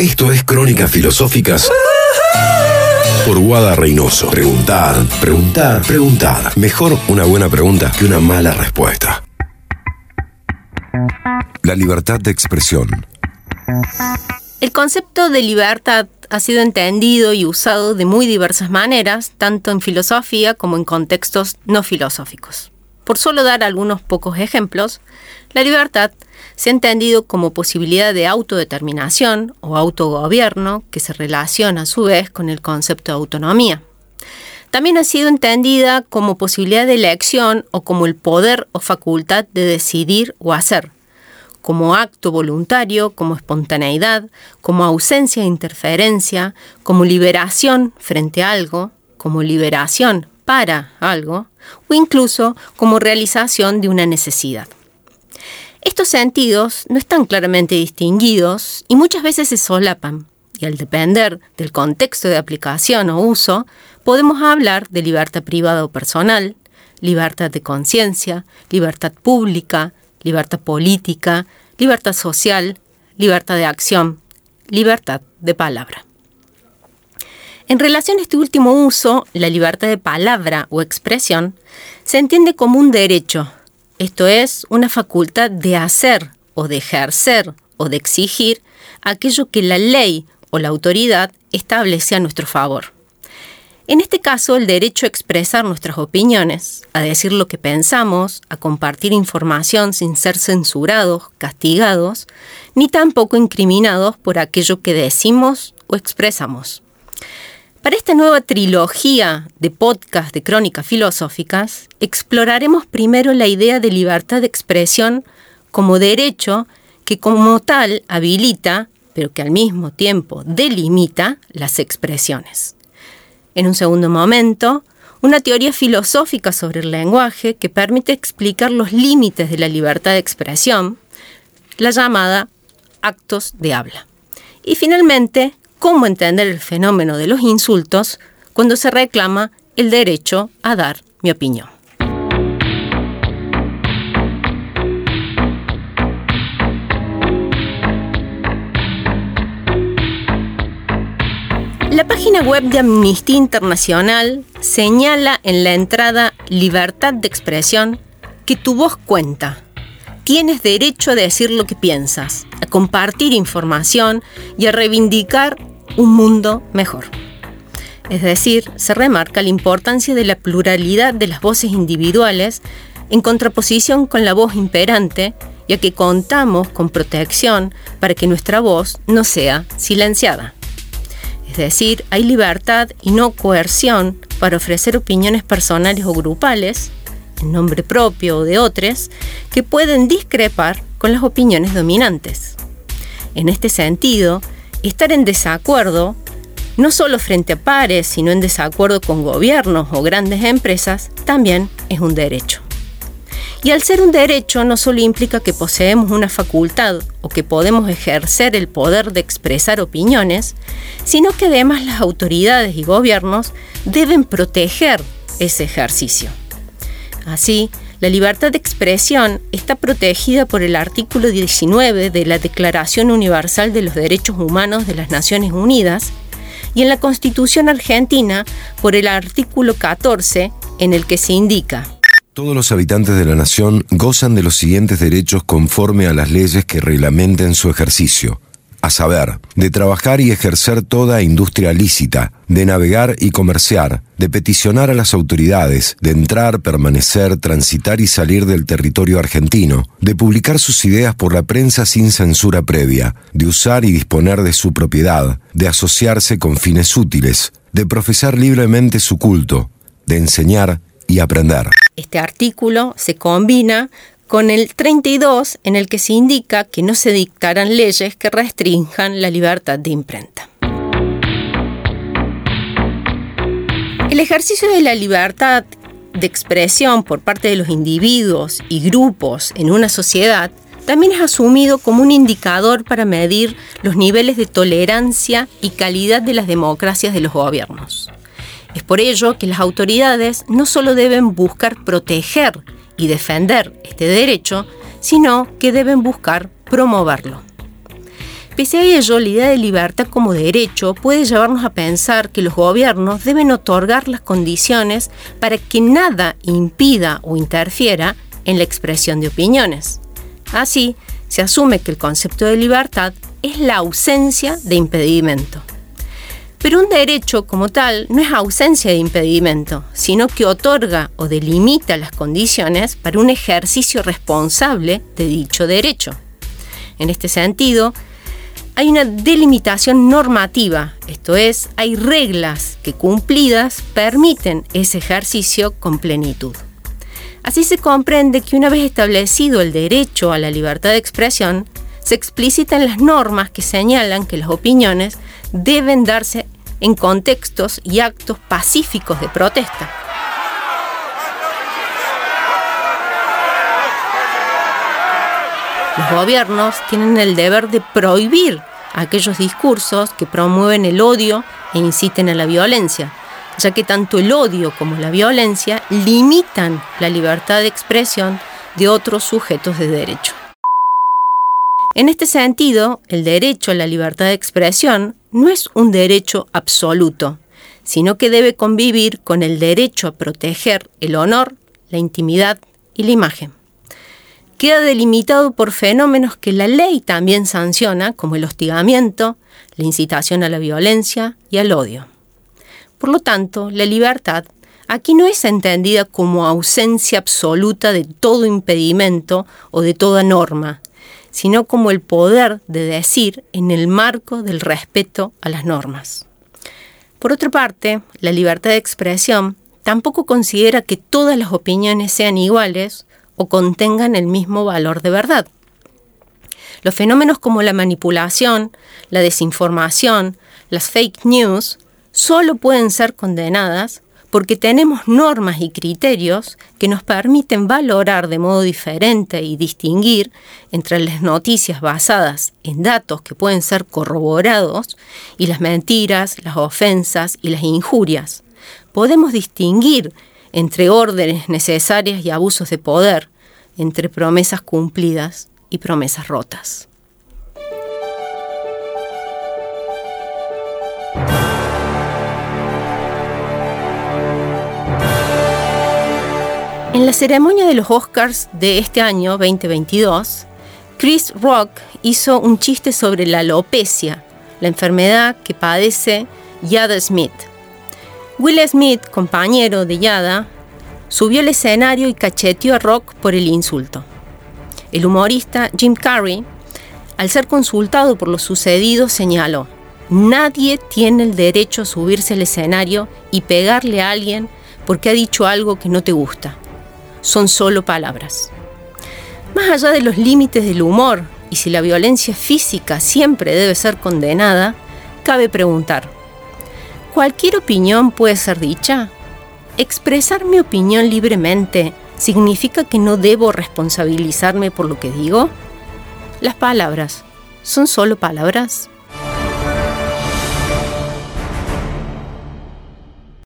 Esto es Crónicas Filosóficas por Guada Reynoso. Preguntar, preguntar, preguntar. Mejor una buena pregunta que una mala respuesta. La libertad de expresión. El concepto de libertad ha sido entendido y usado de muy diversas maneras, tanto en filosofía como en contextos no filosóficos. Por solo dar algunos pocos ejemplos, la libertad se ha entendido como posibilidad de autodeterminación o autogobierno que se relaciona a su vez con el concepto de autonomía. También ha sido entendida como posibilidad de elección o como el poder o facultad de decidir o hacer, como acto voluntario, como espontaneidad, como ausencia de interferencia, como liberación frente a algo, como liberación para algo, o incluso como realización de una necesidad. Estos sentidos no están claramente distinguidos y muchas veces se solapan, y al depender del contexto de aplicación o uso, podemos hablar de libertad privada o personal, libertad de conciencia, libertad pública, libertad política, libertad social, libertad de acción, libertad de palabra. En relación a este último uso, la libertad de palabra o expresión se entiende como un derecho, esto es, una facultad de hacer o de ejercer o de exigir aquello que la ley o la autoridad establece a nuestro favor. En este caso, el derecho a expresar nuestras opiniones, a decir lo que pensamos, a compartir información sin ser censurados, castigados, ni tampoco incriminados por aquello que decimos o expresamos. Para esta nueva trilogía de podcast de crónicas filosóficas, exploraremos primero la idea de libertad de expresión como derecho que como tal habilita, pero que al mismo tiempo delimita las expresiones en un segundo momento, una teoría filosófica sobre el lenguaje que permite explicar los límites de la libertad de expresión, la llamada actos de habla. Y finalmente, cómo entender el fenómeno de los insultos cuando se reclama el derecho a dar mi opinión. La página web de Amnistía Internacional señala en la entrada Libertad de expresión que tu voz cuenta. Tienes derecho a decir lo que piensas, a compartir información y a reivindicar un mundo mejor. Es decir, se remarca la importancia de la pluralidad de las voces individuales en contraposición con la voz imperante, ya que contamos con protección para que nuestra voz no sea silenciada. Es decir, hay libertad y no coerción para ofrecer opiniones personales o grupales, en nombre propio o de otros, que pueden discrepar con las opiniones dominantes. En este sentido, estar en desacuerdo, no solo frente a pares, sino en desacuerdo con gobiernos o grandes empresas, también es un derecho. Y al ser un derecho no solo implica que poseemos una facultad o que podemos ejercer el poder de expresar opiniones, sino que además las autoridades y gobiernos deben proteger ese ejercicio. Así, la libertad de expresión está protegida por el artículo 19 de la Declaración Universal de los Derechos Humanos de las Naciones Unidas y en la Constitución argentina por el artículo 14 en el que se indica. Todos los habitantes de la nación gozan de los siguientes derechos conforme a las leyes que reglamenten su ejercicio, a saber, de trabajar y ejercer toda industria lícita, de navegar y comerciar, de peticionar a las autoridades, de entrar, permanecer, transitar y salir del territorio argentino, de publicar sus ideas por la prensa sin censura previa, de usar y disponer de su propiedad, de asociarse con fines útiles, de profesar libremente su culto, de enseñar y aprender. Este artículo se combina con el 32 en el que se indica que no se dictarán leyes que restrinjan la libertad de imprenta. El ejercicio de la libertad de expresión por parte de los individuos y grupos en una sociedad también es asumido como un indicador para medir los niveles de tolerancia y calidad de las democracias de los gobiernos. Es por ello que las autoridades no solo deben buscar proteger y defender este derecho, sino que deben buscar promoverlo. Pese a ello, la idea de libertad como derecho puede llevarnos a pensar que los gobiernos deben otorgar las condiciones para que nada impida o interfiera en la expresión de opiniones. Así, se asume que el concepto de libertad es la ausencia de impedimento. Pero un derecho como tal no es ausencia de impedimento, sino que otorga o delimita las condiciones para un ejercicio responsable de dicho derecho. En este sentido, hay una delimitación normativa, esto es, hay reglas que cumplidas permiten ese ejercicio con plenitud. Así se comprende que una vez establecido el derecho a la libertad de expresión, se explicitan las normas que señalan que las opiniones deben darse en contextos y actos pacíficos de protesta. Los gobiernos tienen el deber de prohibir aquellos discursos que promueven el odio e inciten a la violencia, ya que tanto el odio como la violencia limitan la libertad de expresión de otros sujetos de derecho. En este sentido, el derecho a la libertad de expresión no es un derecho absoluto, sino que debe convivir con el derecho a proteger el honor, la intimidad y la imagen queda delimitado por fenómenos que la ley también sanciona, como el hostigamiento, la incitación a la violencia y al odio. Por lo tanto, la libertad aquí no es entendida como ausencia absoluta de todo impedimento o de toda norma, sino como el poder de decir en el marco del respeto a las normas. Por otra parte, la libertad de expresión tampoco considera que todas las opiniones sean iguales o contengan el mismo valor de verdad. Los fenómenos como la manipulación, la desinformación, las fake news, solo pueden ser condenadas porque tenemos normas y criterios que nos permiten valorar de modo diferente y distinguir entre las noticias basadas en datos que pueden ser corroborados y las mentiras, las ofensas y las injurias. Podemos distinguir entre órdenes necesarias y abusos de poder, entre promesas cumplidas y promesas rotas. La ceremonia de los Oscars de este año 2022, Chris Rock hizo un chiste sobre la alopecia, la enfermedad que padece Yada Smith. Will Smith, compañero de Yada, subió al escenario y cacheteó a Rock por el insulto. El humorista Jim Carrey, al ser consultado por lo sucedido, señaló, nadie tiene el derecho a subirse al escenario y pegarle a alguien porque ha dicho algo que no te gusta. Son solo palabras. Más allá de los límites del humor y si la violencia física siempre debe ser condenada, cabe preguntar, ¿cualquier opinión puede ser dicha? expresar mi opinión libremente significa que no debo responsabilizarme por lo que digo? Las palabras son solo palabras.